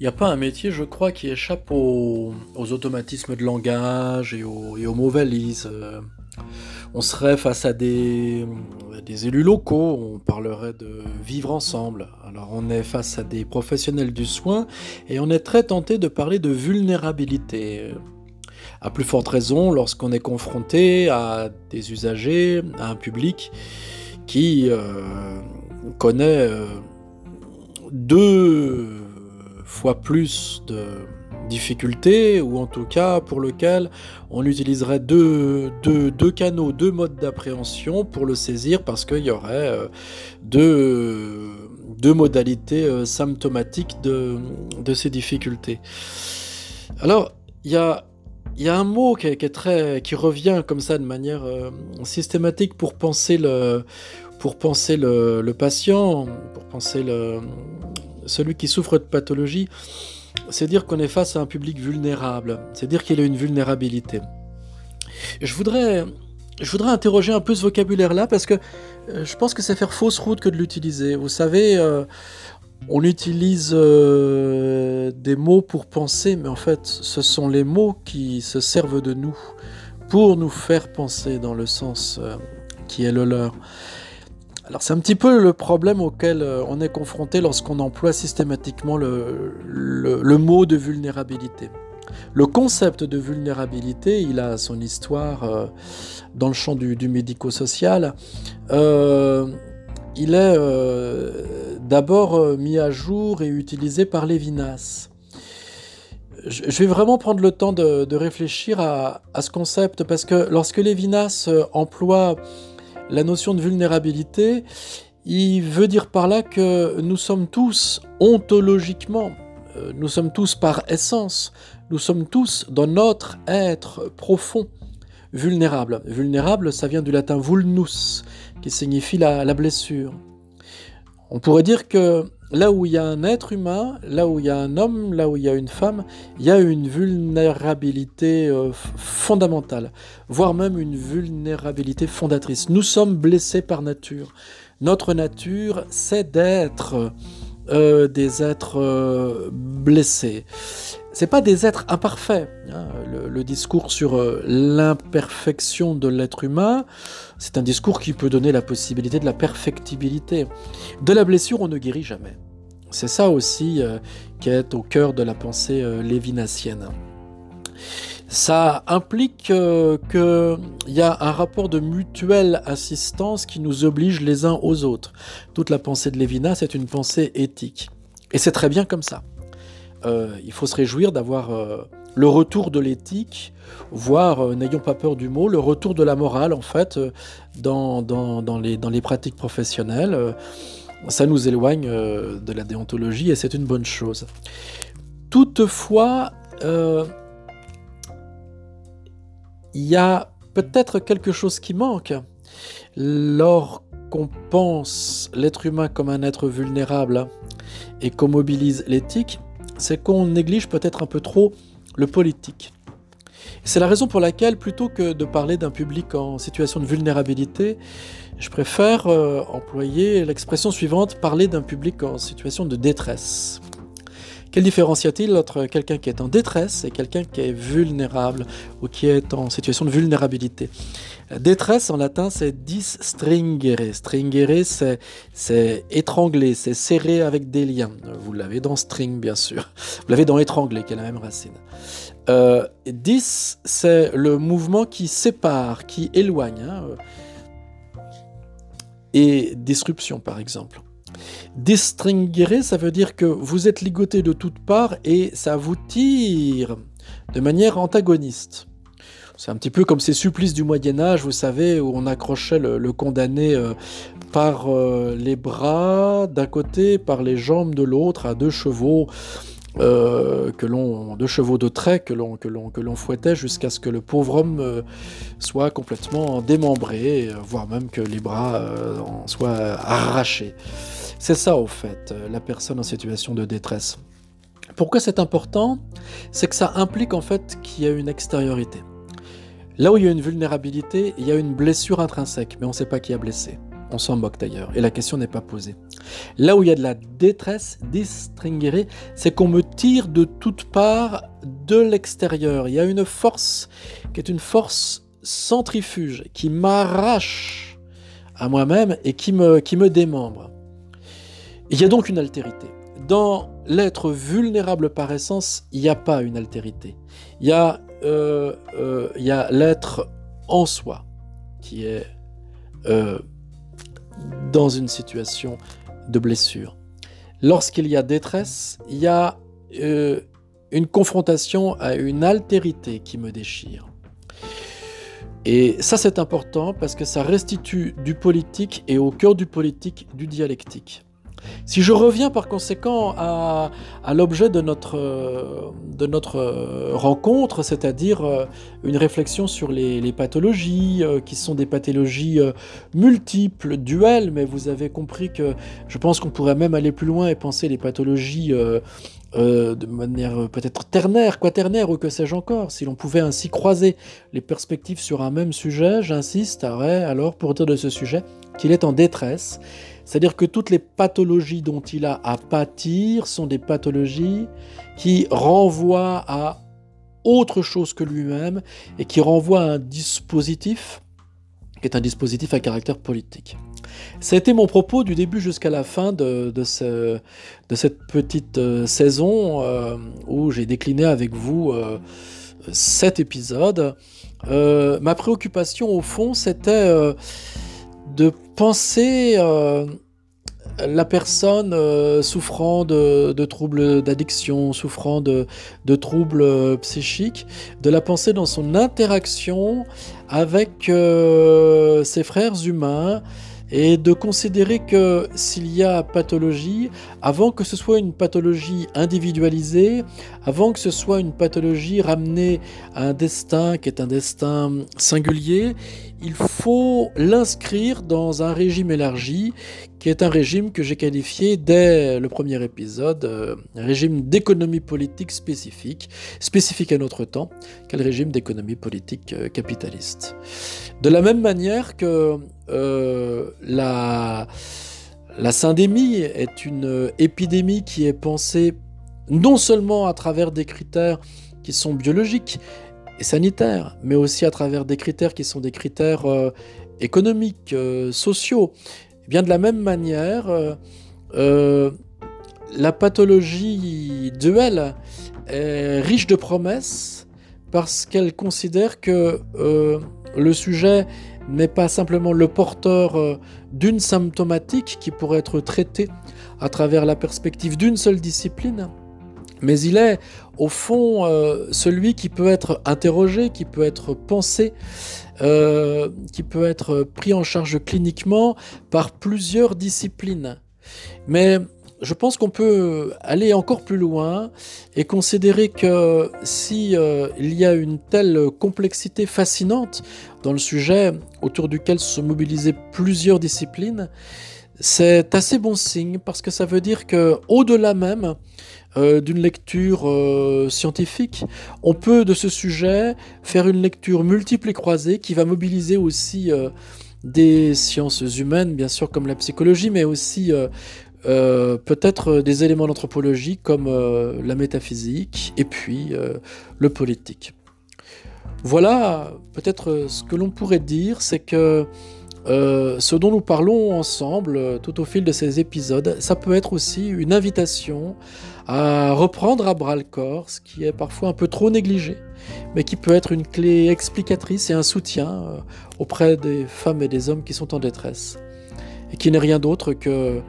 Il n'y a pas un métier, je crois, qui échappe aux, automatismes de langage et aux, et. Euh, on serait face à des, des, élus locaux, on parlerait de vivre ensemble. Alors on est face à des professionnels du soin et on est très tenté de parler de vulnérabilité. À plus forte raison lorsqu'on est confronté à des usagers, à un public qui euh, connaît euh, deux fois plus de difficultés, ou en tout cas pour lequel on utiliserait deux, deux, canaux, deux modes d'appréhension pour le saisir, parce qu'il y aurait euh, deux, deux modalités euh, symptomatiques de, de, ces difficultés. Alors, il y a, y a un mot qui, est très, qui revient comme ça de manière euh, systématique pour penser le, pour penser le, le patient, pour penser le, celui qui souffre de pathologie, c'est dire qu'on est face à un public vulnérable, c'est dire qu'il a une vulnérabilité. Je voudrais, je voudrais interroger un peu ce vocabulaire-là parce que euh, je pense que c'est faire fausse route que de l'utiliser. Vous savez, euh, on utilise euh, des mots pour penser, mais en fait, ce sont les mots qui se servent de nous pour nous faire penser dans le sens qui est le leur. Alors c'est un petit peu le problème auquel euh, on est confronté lorsqu'on emploie systématiquement le, mot de vulnérabilité. Le concept de vulnérabilité, il a son histoire euh, dans le champ du, médico-social. Euh, il est d'abord mis à jour et utilisé par Lévinas. Je vais vraiment prendre le temps de, réfléchir à, à, ce concept parce que lorsque Lévinas emploie la notion de vulnérabilité, il veut dire par là que nous sommes tous ontologiquement, euh, nous sommes tous par essence, nous sommes tous dans notre être profond vulnérable. Vulnérable, ça vient du latin vulnus, qui signifie la, la blessure. On pourrait dire que là où il y a un être humain, là où il y a un homme, là où il y a une femme, il y a une vulnérabilité euh, fondamentale, voire même une vulnérabilité fondatrice. Nous sommes blessés par nature. Notre nature, c'est d'être euh, des êtres euh, blessés. C'est pas des êtres imparfaits. Hein. Le, discours sur euh, l'imperfection de l'être humain, c'est un discours qui peut donner la possibilité de la perfectibilité. De la blessure, on ne guérit jamais. C'est ça aussi euh, qui est au cœur de la pensée euh, lévinassienne. Ça implique qu'il y a un rapport de mutuelle assistance qui nous oblige les uns aux autres. Toute la pensée de Lévinas, c'est une pensée éthique. Et c'est très bien comme ça. Euh, il faut se réjouir d'avoir euh, le retour de l'éthique, voire, euh, n'ayons pas peur du mot, le retour de la morale, en fait, dans, les pratiques professionnelles. ça nous éloigne de la déontologie et c'est une bonne chose. Toutefois, il y a peut-être quelque chose qui manque. Lorsqu'on pense l'être humain comme un être vulnérable et qu'on mobilise l'éthique, c'est qu'on néglige peut-être un peu trop le politique. C'est la raison pour laquelle, plutôt que de parler d'un public en situation de vulnérabilité, je préfère euh, employer l'expression suivante, parler d'un public en situation de détresse. Quelle différence y a-t-il entre quelqu'un qui est en détresse et quelqu'un qui est vulnérable ou qui est en situation de vulnérabilité? Détresse en latin c'est dis stringere. Stringere c'est étrangler, c'est serrer avec des liens. Vous l'avez dans string bien sûr. Vous l'avez dans étrangler qui est la même racine. Euh, dis c'est le mouvement qui sépare, qui éloigne. Hein. Et disruption par exemple. Destringere, ça veut dire que vous êtes ligoté de toutes parts et ça vous tire de manière antagoniste. C'est un petit peu comme ces supplices du Moyen Âge, vous savez, où on accrochait le, condamné euh, par euh, les bras d'un côté, par les jambes de l'autre, à deux chevaux. Euh, que l'on deux chevaux de trait que l'on que l'on que l'on fouettait jusqu'à ce que le pauvre homme soit complètement démembré, voire même que les bras en soient arrachés. C'est ça, au fait, euh, la personne en situation de détresse. Pourquoi c'est important? C'est que ça implique en fait qu'il y a une extériorité. Là où il y a une vulnérabilité, il y a une blessure intrinsèque, mais on ne sait pas qui a blessé. On s'en moque d'ailleurs, et la question n'est pas posée. Là où il y a de la détresse, distinguer, c'est qu'on me tire de toutes parts de l'extérieur. Il y a une force qui est une force centrifuge, qui m'arrache à moi-même et qui me, qui me démembre. Il y a donc une altérité. Dans l'être vulnérable par essence, il n'y a pas une altérité. Il y a, euh, euh, a l'être en soi qui est euh, dans une situation de blessure. Lorsqu'il y a détresse, il y a une confrontation à une altérité qui me déchire. Et ça c'est important parce que ça restitue du politique et au cœur du politique du dialectique. Si je reviens par conséquent à, l'objet de notre, rencontre, c'est-à-dire euh, une réflexion sur les, pathologies, euh, qui sont des pathologies euh, multiples, duelles, mais vous avez compris que je pense qu'on pourrait même aller plus loin et penser les pathologies de manière peut-être ternaire, quaternaire ou que sais-je encore, si l'on pouvait ainsi croiser les perspectives sur un même sujet, j'insiste alors pour dire de ce sujet qu'il est en détresse. C'est-à-dire que toutes les pathologies dont il a à pâtir sont des pathologies qui renvoient à autre chose que lui-même et qui renvoient à un dispositif qui est un dispositif à caractère politique. Ça a été mon propos du début jusqu'à la fin de, ce, de cette petite euh, saison euh, où j'ai décliné avec vous euh, cet épisode. ma préoccupation au fond c'était de penser euh, la personne euh, souffrant de, troubles d'addiction, souffrant de, troubles euh, psychiques, de la penser dans son interaction avec ses frères humains, et de considérer que s'il y a pathologie, avant que ce soit une pathologie individualisée, avant que ce soit une pathologie ramenée à un destin qui est un destin singulier, il faut l'inscrire dans un régime élargi qui est un régime que j'ai qualifié dès le premier épisode, euh, régime d'économie politique spécifique, spécifique à notre temps, qu'est le régime d'économie politique euh, capitaliste. De la même manière que euh, la, la syndémie est une épidémie qui est pensée non seulement à travers des critères qui sont biologiques et sanitaires, mais aussi à travers des critères qui sont des critères économiques, sociaux, bien de la même manière, euh, euh, la pathologie duelle est riche de promesses parce qu'elle considère que euh, le sujet n'est pas simplement le porteur d'une symptomatique qui pourrait être traitée à travers la perspective d'une seule discipline, mais il est au fond celui qui peut être interrogé, qui peut être pensé euh, qui peut être pris en charge cliniquement par plusieurs disciplines. Mais je pense qu'on peut aller encore plus loin et considérer que si euh, il y a une telle complexité fascinante dans le sujet autour duquel se mobilisaient plusieurs disciplines, c'est assez bon signe parce que ça veut dire que au-delà même euh, d'une lecture euh, scientifique, on peut de ce sujet faire une lecture multiple et croisée qui va mobiliser aussi euh, des sciences humaines, bien sûr comme la psychologie, mais aussi peut-être des éléments d'anthropologie comme la métaphysique et puis le politique. Voilà peut-être ce que l'on pourrait dire, c'est que ce dont nous parlons ensemble tout au fil de ces épisodes, ça peut être aussi une invitation à reprendre à bras le corps ce qui est parfois un peu trop négligé, mais qui peut être une clé explicatrice et un soutien euh, auprès des femmes et des hommes qui sont en détresse, et qui n'est rien d'autre que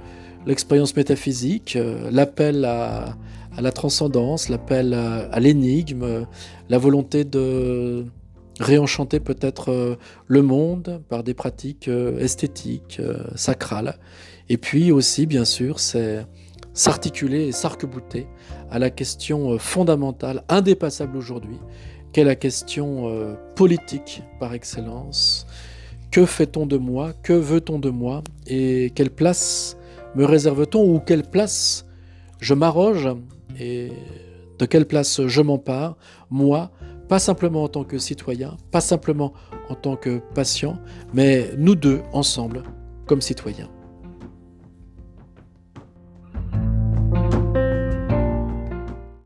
l'expérience métaphysique, euh, l'appel à, la transcendance, l'appel à, l'énigme, la volonté de réenchanter peut-être euh, le monde par des pratiques esthétiques, sacrales. Et puis aussi, bien sûr, c'est s'articuler et s'arc-bouter à la question euh, fondamentale, indépassable aujourd'hui, qu'est la question euh, politique par excellence. Que fait-on de moi? Que veut-on de moi? Et quelle place me réserve-t-on ou quelle place je m'arroge? Et de quelle place je m'empare, moi, pas simplement en tant que citoyen, pas simplement en tant que patient, mais nous deux ensemble, comme citoyen.